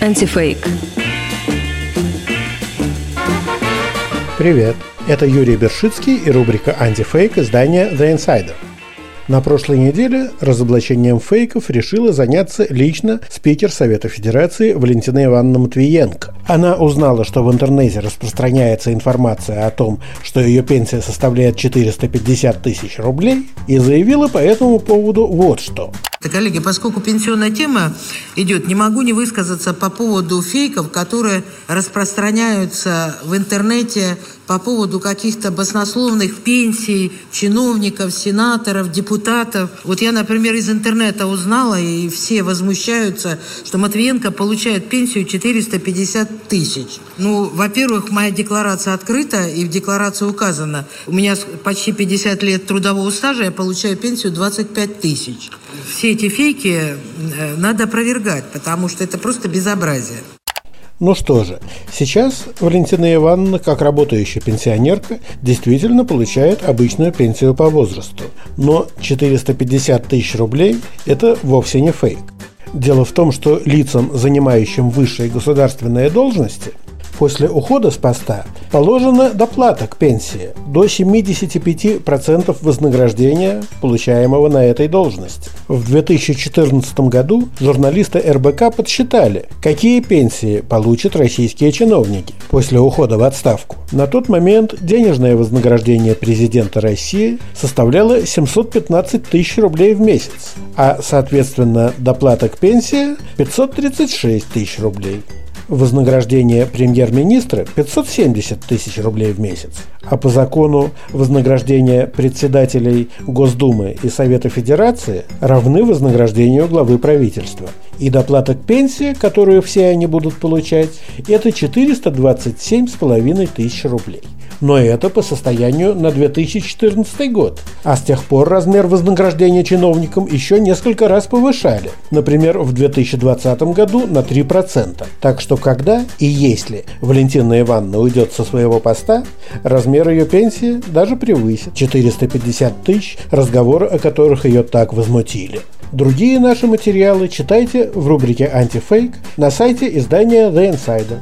Антифейк. Привет, это Юрий Бершицкий и рубрика «Антифейк» издания The Insider. На прошлой неделе разоблачением фейков решила заняться лично спикер Совета Федерации Валентина Ивановна Матвиенко. Она узнала, что в интернете распространяется информация о том, что ее пенсия составляет 450 тысяч рублей, и заявила по этому поводу вот что. Коллеги, поскольку пенсионная тема идет, не могу не высказаться по поводу фейков, которые распространяются в интернете по поводу каких-то баснословных пенсий чиновников, сенаторов, депутатов. Вот я, например, из интернета узнала, и все возмущаются, что Матвиенко получает пенсию 450 тысяч. Ну, во-первых, моя декларация открыта, и в декларации указано, у меня почти 50 лет трудового стажа, я получаю пенсию 25 тысяч. Все эти фейки э, надо опровергать, потому что это просто безобразие. Ну что же, сейчас Валентина Ивановна, как работающая пенсионерка, действительно получает обычную пенсию по возрасту. Но 450 тысяч рублей – это вовсе не фейк. Дело в том, что лицам, занимающим высшие государственные должности, после ухода с поста положена доплата к пенсии до 75% вознаграждения, получаемого на этой должности. В 2014 году журналисты РБК подсчитали, какие пенсии получат российские чиновники после ухода в отставку. На тот момент денежное вознаграждение президента России составляло 715 тысяч рублей в месяц, а, соответственно, доплата к пенсии 536 тысяч рублей вознаграждение премьер-министра 570 тысяч рублей в месяц, а по закону вознаграждение председателей Госдумы и Совета Федерации равны вознаграждению главы правительства. И доплата к пенсии, которую все они будут получать, это 427,5 тысяч рублей но это по состоянию на 2014 год. А с тех пор размер вознаграждения чиновникам еще несколько раз повышали. Например, в 2020 году на 3%. Так что когда и если Валентина Ивановна уйдет со своего поста, размер ее пенсии даже превысит 450 тысяч, разговоры о которых ее так возмутили. Другие наши материалы читайте в рубрике «Антифейк» на сайте издания The Insider.